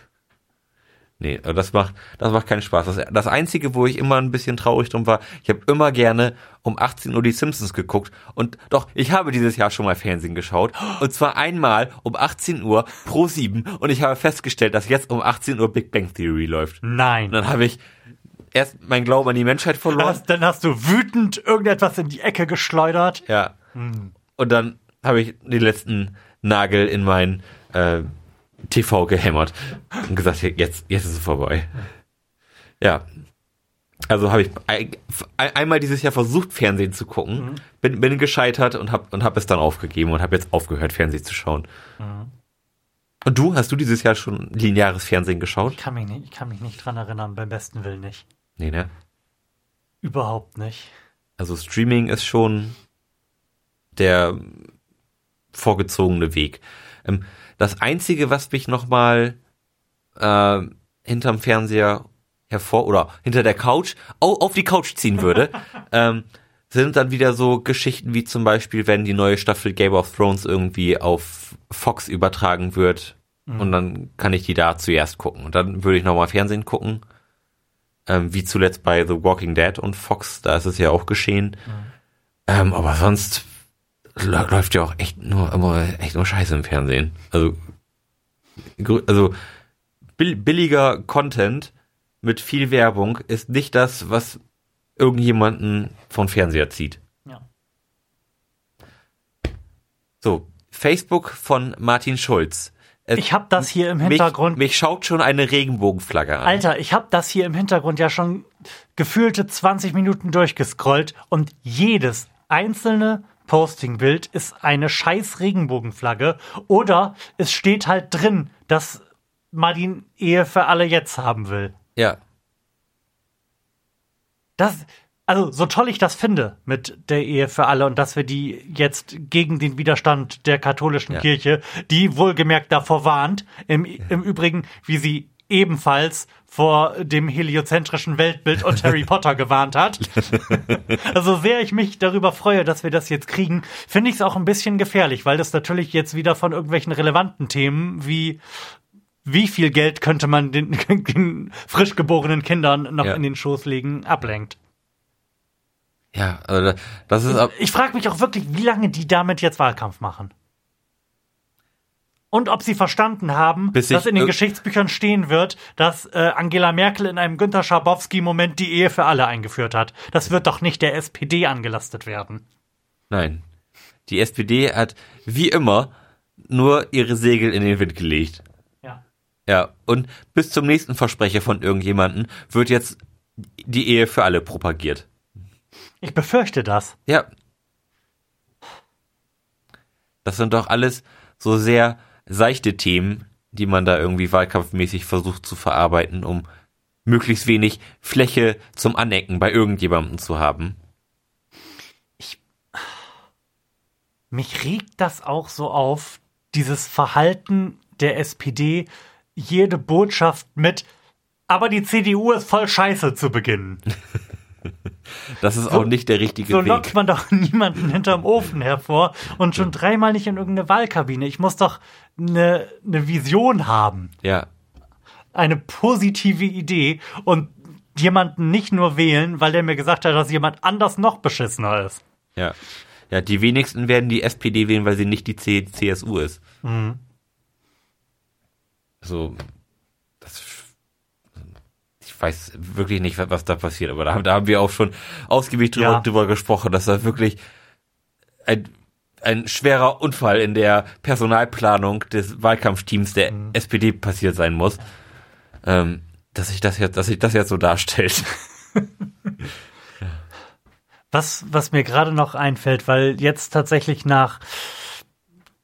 Nee, also das macht, das macht keinen Spaß. Das, das Einzige, wo ich immer ein bisschen traurig drum war, ich habe immer gerne um 18 Uhr die Simpsons geguckt. Und doch, ich habe dieses Jahr schon mal Fernsehen geschaut. Und zwar einmal um 18 Uhr pro 7. Und ich habe festgestellt, dass jetzt um 18 Uhr Big Bang Theory läuft. Und Nein. dann habe ich erst mein Glauben an die Menschheit verloren. Hast, dann hast du wütend irgendetwas in die Ecke geschleudert. Ja. Und dann habe ich den letzten Nagel in mein äh, TV gehämmert und gesagt, jetzt, jetzt ist es vorbei. Ja. Also habe ich ein, ein- einmal dieses Jahr versucht, Fernsehen zu gucken, bin, bin gescheitert und habe und hab es dann aufgegeben und habe jetzt aufgehört, Fernsehen zu schauen. Und du, hast du dieses Jahr schon lineares Fernsehen geschaut? Ich kann mich nicht, ich kann mich nicht dran erinnern, beim besten Willen nicht. Nee, ne? Überhaupt nicht. Also Streaming ist schon der vorgezogene Weg. Ähm, das Einzige, was mich nochmal äh, hinterm Fernseher hervor oder hinter der Couch au, auf die Couch ziehen würde, ähm, sind dann wieder so Geschichten wie zum Beispiel, wenn die neue Staffel Game of Thrones irgendwie auf Fox übertragen wird und dann kann ich die da zuerst gucken. Und dann würde ich nochmal Fernsehen gucken, ähm, wie zuletzt bei The Walking Dead und Fox, da ist es ja auch geschehen. Ähm, aber sonst läuft ja auch echt nur immer echt nur Scheiße im Fernsehen. Also also bill billiger Content mit viel Werbung ist nicht das, was irgendjemanden von Fernseher zieht. Ja. So, Facebook von Martin Schulz. Ich habe das hier im mich, Hintergrund. mich schaut schon eine Regenbogenflagge an. Alter, ich habe das hier im Hintergrund ja schon gefühlte 20 Minuten durchgescrollt und jedes einzelne Postingbild ist eine scheiß Regenbogenflagge oder es steht halt drin, dass Martin Ehe für alle jetzt haben will. Ja, Das, also so toll ich das finde mit der Ehe für alle und dass wir die jetzt gegen den Widerstand der katholischen Ja. Kirche, die wohlgemerkt davor warnt, im, im Übrigen, wie sie ebenfalls vor dem heliozentrischen Weltbild und Harry Potter gewarnt hat. Also sehr ich mich darüber freue, dass wir das jetzt kriegen, finde ich es auch ein bisschen gefährlich, weil das natürlich jetzt wieder von irgendwelchen relevanten Themen wie wie viel Geld könnte man den, den frisch geborenen Kindern noch Ja. in den Schoß legen, ablenkt. ja, also das ist Ich frage mich auch wirklich, wie lange die damit jetzt Wahlkampf machen. Und ob sie verstanden haben, Bis dass ich in den irg- Geschichtsbüchern stehen wird, dass äh, Angela Merkel in einem Günter Schabowski-Moment die Ehe für alle eingeführt hat. Das wird doch nicht der SPD angelastet werden. Nein. Die SPD hat wie immer nur ihre Segel in den Wind gelegt. Ja. Ja, und bis zum nächsten Versprecher von irgendjemanden wird jetzt die Ehe für alle propagiert. Ich befürchte das. Ja. Das sind doch alles so sehr seichte Themen, die man da irgendwie wahlkampfmäßig versucht zu verarbeiten, um möglichst wenig Fläche zum Anecken bei irgendjemandem zu haben. Mich regt das auch so auf, dieses Verhalten der SPD, jede Botschaft mit, aber die CDU ist voll scheiße zu beginnen. Das ist auch nicht der richtige So Weg. lockt man doch niemanden hinterm Ofen hervor und schon dreimal nicht in irgendeine Wahlkabine. Ich muss doch eine, eine Vision haben, Ja, eine positive Idee und jemanden nicht nur wählen, weil der mir gesagt hat, dass jemand anders noch beschissener ist. ja. Ja, die wenigsten werden die SPD wählen, weil sie nicht die C CSU ist. So, das, ich weiß wirklich nicht, was da passiert, aber da, da haben wir auch schon ausgiebig drüber, Ja. drüber gesprochen, dass da wirklich ein, ein schwerer Unfall in der Personalplanung des Wahlkampfteams der SPD passiert sein muss, ähm, dass sich das jetzt, dass sich das jetzt so darstellt. Was, was mir gerade noch einfällt, weil jetzt tatsächlich nach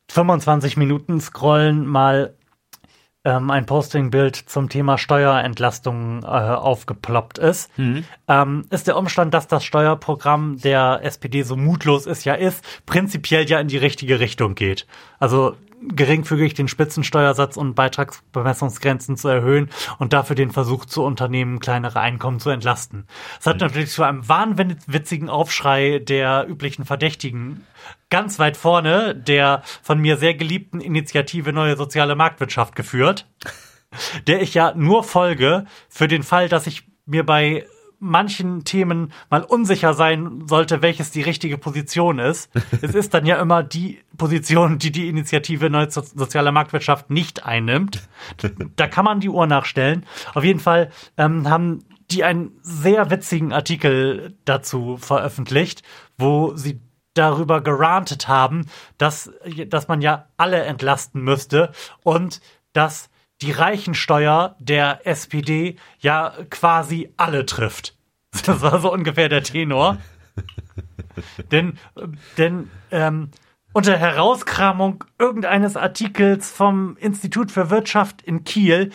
25 Minuten Scrollen mal ähm, ein Postingbild zum Thema Steuerentlastung äh, aufgeploppt ist, ähm, ist der Umstand, dass das Steuerprogramm der SPD so mutlos es ja ist, prinzipiell ja in die richtige Richtung geht. Also geringfügig den Spitzensteuersatz und Beitragsbemessungsgrenzen zu erhöhen und dafür den Versuch zu unternehmen, kleinere Einkommen zu entlasten. Es hat natürlich zu einem wahnwitzigen Aufschrei der üblichen Verdächtigen ganz weit vorne der von mir sehr geliebten Initiative Neue Soziale Marktwirtschaft geführt, der ich ja nur folge für den Fall, dass ich mir bei manchen Themen mal unsicher sein sollte, welches die richtige Position ist. es ist dann ja immer die Position, die die Initiative Neue So- Soziale Marktwirtschaft nicht einnimmt. Da kann man die Uhr nachstellen. Auf jeden Fall ähm, haben die einen sehr witzigen Artikel dazu veröffentlicht, wo sie darüber gerantet haben, dass, dass man ja alle entlasten müsste und dass die Reichensteuer der SPD ja quasi alle trifft. Das war so ungefähr der Tenor. denn denn ähm, unter Herauskramung irgendeines Artikels vom Institut für Wirtschaft in Kiel,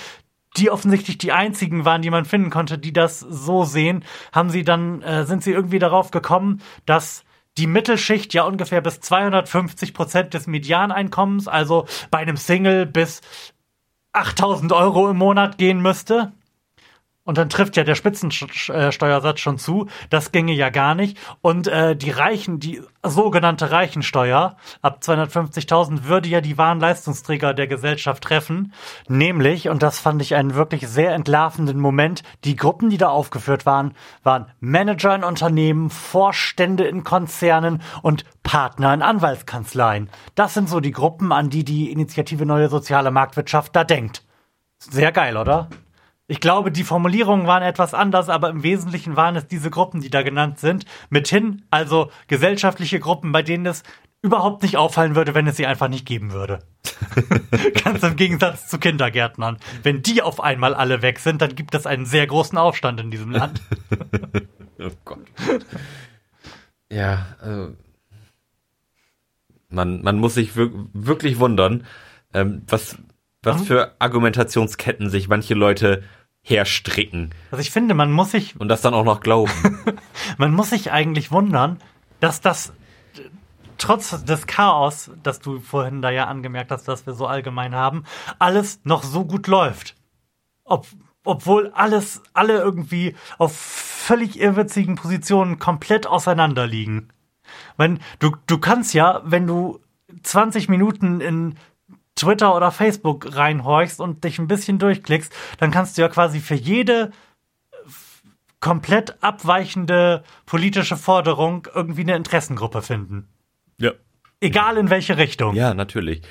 die offensichtlich die einzigen waren, die man finden konnte, die das so sehen, haben sie dann äh, sind sie irgendwie darauf gekommen, dass die Mittelschicht ja ungefähr bis 250 Prozent des Medianeinkommens, also bei einem Single bis 8000 Euro im Monat gehen müsste. Und dann trifft ja der Spitzensteuersatz schon zu. Das ginge ja gar nicht. Und äh, die Reichen, die sogenannte Reichensteuer ab 250.000 würde ja die wahren Leistungsträger der Gesellschaft treffen. Nämlich, und das fand ich einen wirklich sehr entlarvenden Moment, die Gruppen, die da aufgeführt waren, waren Manager in Unternehmen, Vorstände in Konzernen und Partner in Anwaltskanzleien. Das sind so die Gruppen, an die die Initiative Neue Soziale Marktwirtschaft da denkt. Sehr geil, oder? Ich glaube, die Formulierungen waren etwas anders, aber im Wesentlichen waren es diese Gruppen, die da genannt sind. Mithin also gesellschaftliche Gruppen, bei denen es überhaupt nicht auffallen würde, wenn es sie einfach nicht geben würde. Ganz im Gegensatz zu Kindergärtnern. Wenn die auf einmal alle weg sind, dann gibt es einen sehr großen Aufstand in diesem Land. Oh Gott. Ja, also man, man muss sich wir wirklich wundern, ähm, was, was für Argumentationsketten sich manche Leute herstricken Also ich finde, man muss sich und das dann auch noch glauben. Man muss sich eigentlich wundern, dass das trotz des Chaos, das du vorhin da ja angemerkt hast, dass wir so allgemein haben, alles noch so gut läuft. Ob, obwohl alles, alle irgendwie auf völlig irrwitzigen Positionen komplett auseinander liegen. Wenn, du, du kannst ja, wenn du 20 Minuten in Twitter oder Facebook reinhorchst und dich ein bisschen durchklickst, dann kannst du ja quasi für jede komplett abweichende politische Forderung irgendwie eine Interessengruppe finden. ja. Egal in welche Richtung. Ja, natürlich.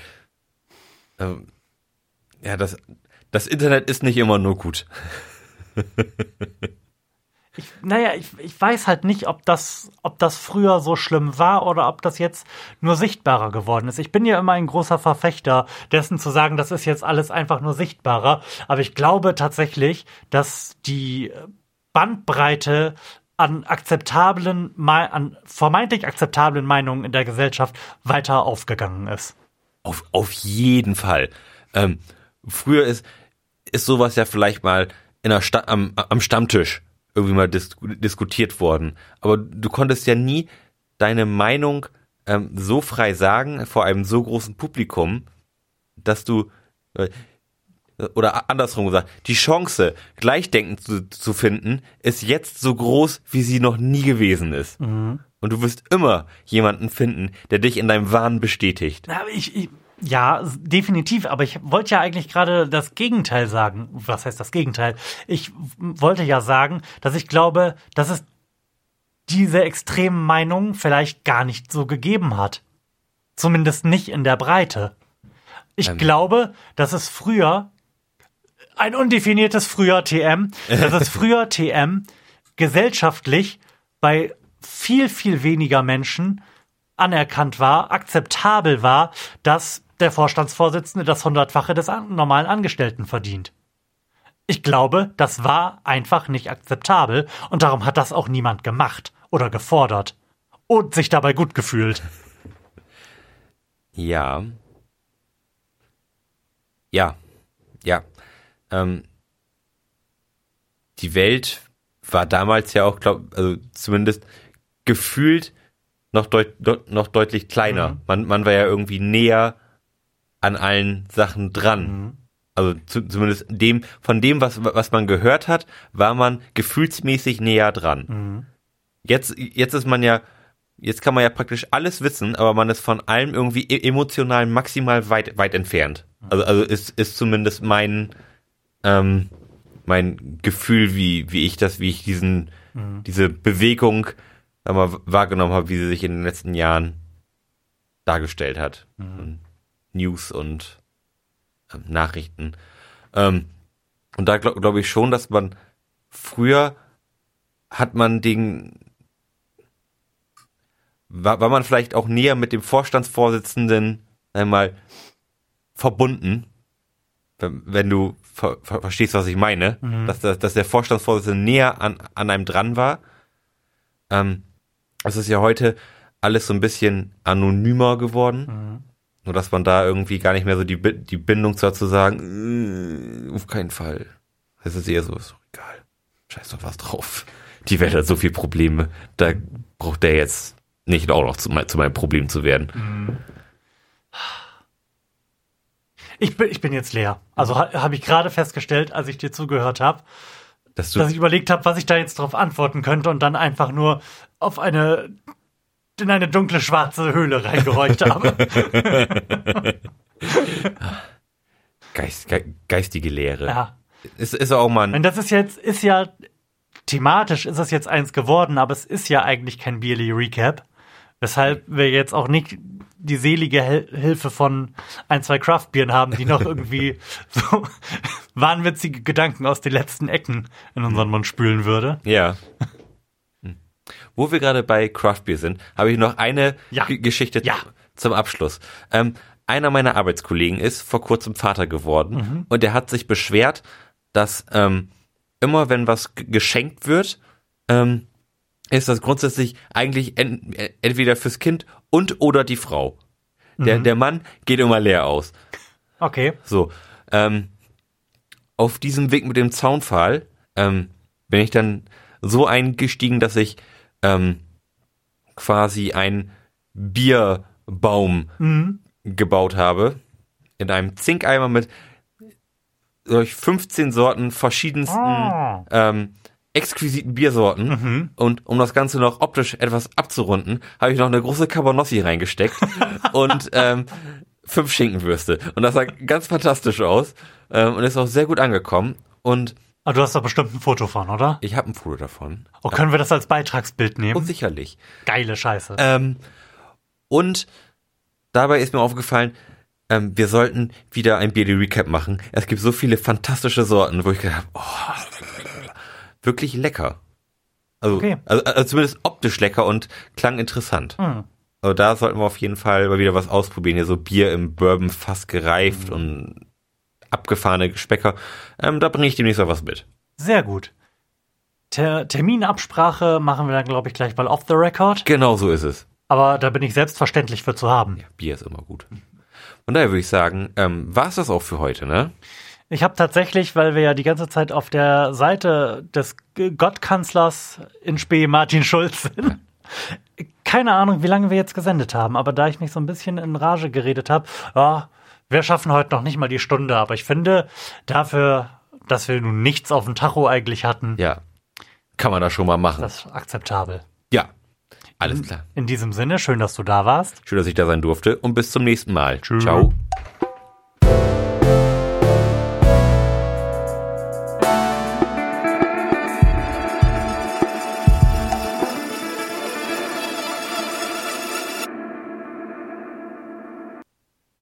Ähm, ja, das, das Internet ist nicht immer nur gut. Ich, naja, ich, ich weiß halt nicht, ob das, ob das früher so schlimm war oder ob das jetzt nur sichtbarer geworden ist. Ich bin ja immer ein großer Verfechter dessen zu sagen, das ist jetzt alles einfach nur sichtbarer. Aber ich glaube tatsächlich, dass die Bandbreite an akzeptablen, an vermeintlich akzeptablen Meinungen in der Gesellschaft weiter aufgegangen ist. Auf, auf jeden Fall. Ähm, früher ist, ist sowas ja vielleicht mal in der Sta am, am Stammtisch irgendwie mal dis diskutiert worden. Aber du konntest ja nie deine Meinung ähm, so frei sagen vor einem so großen Publikum dass du, äh, oder andersrum gesagt, die Chance, Gleichdenken zu, zu finden, ist jetzt so groß, wie sie noch nie gewesen ist. Und du wirst immer jemanden finden, der dich in deinem Wahn bestätigt. Na, ich, ich, ja, definitiv, aber ich wollte ja eigentlich gerade das Gegenteil sagen. Was heißt das Gegenteil? Ich wollte ja sagen, dass ich glaube, dass es diese extremen Meinungen vielleicht gar nicht so gegeben hat. Zumindest nicht in der Breite. Ich Ähm. glaube, dass es früher ein undefiniertes früher TM, dass es früher TM gesellschaftlich bei viel, viel weniger Menschen anerkannt war, akzeptabel war, dass der Vorstandsvorsitzende das Hundertfache des normalen Angestellten verdient. Ich glaube, das war einfach nicht akzeptabel und darum hat das auch niemand gemacht oder gefordert und sich dabei gut gefühlt. Ja. Ja. Ja. Ähm, die Welt war damals ja auch, glaub, also zumindest gefühlt noch, deut, noch deutlich kleiner. Man, man war ja irgendwie näher an allen Sachen dran. Also zu, zumindest dem, von dem, was, was man gehört hat, war man gefühlsmäßig näher dran. Jetzt, jetzt ist man ja, jetzt kann man ja praktisch alles wissen, aber man ist von allem irgendwie e- emotional maximal weit, weit entfernt. Also, also ist, ist zumindest mein, ähm, mein Gefühl, wie, wie ich das, wie ich diesen, diese Bewegung mal, wahrgenommen habe, wie sie sich in den letzten Jahren dargestellt hat. Und News und ähm, Nachrichten. Ähm, und da glaube glaub ich schon, dass man früher hat man den war, war man vielleicht auch näher mit dem Vorstandsvorsitzenden einmal verbunden, wenn, wenn du ver, ver, verstehst, was ich meine, dass, dass, dass der Vorstandsvorsitzende näher an, an einem dran war. Ähm, es ist ja heute alles so ein bisschen anonymer geworden. Nur dass man da irgendwie gar nicht mehr so die, die Bindung zu hat, zu sagen, "Äh, auf keinen Fall. Das ist eher so, ist egal. Scheiß doch was drauf. Die Welt hat so viele Probleme. Da braucht der jetzt nicht auch noch zu, zu meinem Problem zu werden. Ich bin, ich bin jetzt leer. Also ha, habe ich gerade festgestellt, als ich dir zugehört habe, Dass dass ich überlegt habe, was ich da jetzt drauf antworten könnte und dann einfach nur auf eine in eine dunkle schwarze Höhle reingehorcht habe. Geist, ge, geistige Lehre. ja. Ist, ist auch mal Und das ist jetzt, ist ja, thematisch ist es jetzt eins geworden, aber es ist ja eigentlich kein Beerly Recap. Weshalb wir jetzt auch nicht die selige Hel Hilfe von ein, zwei Craftbieren haben, die noch irgendwie so wahnwitzige Gedanken aus den letzten Ecken in unseren Mund spülen würde. ja. Wo wir gerade bei Craft Beer sind, habe ich noch eine Ja. Geschichte Ja. zum Abschluss. Ähm, einer meiner Arbeitskollegen ist vor kurzem Vater geworden Mhm. und der hat sich beschwert, dass ähm, immer wenn was geschenkt wird, ähm, ist das grundsätzlich eigentlich en äh, entweder fürs Kind und oder die Frau. Der, Mhm. der Mann geht immer leer aus. Okay. So, ähm, auf diesem Weg mit dem Zaunpfahl ähm, bin ich dann so eingestiegen, dass ich ähm, quasi einen Bierbaum Mhm. gebaut habe. In einem Zinkeimer mit durch 15 Sorten verschiedensten Ah. ähm, exquisiten Biersorten. Mhm. Und um das Ganze noch optisch etwas abzurunden, habe ich noch eine große Cabanossi reingesteckt und ähm, fünf Schinkenwürste. Und das sah ganz fantastisch aus ähm, und ist auch sehr gut angekommen. Und Aber du hast doch bestimmt ein Foto von, oder? ich habe ein Foto davon. Oh, können wir das als Beitragsbild Und nehmen? sicherlich. Geile Scheiße. Ähm, und dabei ist mir aufgefallen, ähm, wir sollten wieder ein Beerdy Recap machen. Es gibt so viele fantastische Sorten, wo ich gedacht habe, oh, wirklich lecker. Also, Okay. also, also zumindest optisch lecker und klang interessant. Hm. Also da sollten wir auf jeden Fall mal wieder was ausprobieren. Hier so Bier im Bourbon fast gereift und abgefahrene Geschmäcker. Ähm, da bringe ich demnächst mal was mit. Sehr gut. Ter Terminabsprache machen wir dann, glaube ich, gleich mal off the record. Genau so ist es. Aber da bin ich selbstverständlich für zu haben. Ja, Bier ist immer gut. Von daher würde ich sagen, ähm, war es das auch für heute, ne? Ich habe tatsächlich, weil wir ja die ganze Zeit auf der Seite des Gottkanzlers in Spee Martin Schulz sind, keine Ahnung, wie lange wir jetzt gesendet haben, aber da ich mich so ein bisschen in Rage geredet habe, ja, Wir schaffen heute noch nicht mal die Stunde, aber ich finde, dafür, dass wir nun nichts auf dem Tacho eigentlich hatten, Ja. Kann man das schon mal machen. das ist akzeptabel. ja. Alles klar. In diesem Sinne, schön, dass du da warst. Schön, dass ich da sein durfte und bis zum nächsten Mal. Ciao.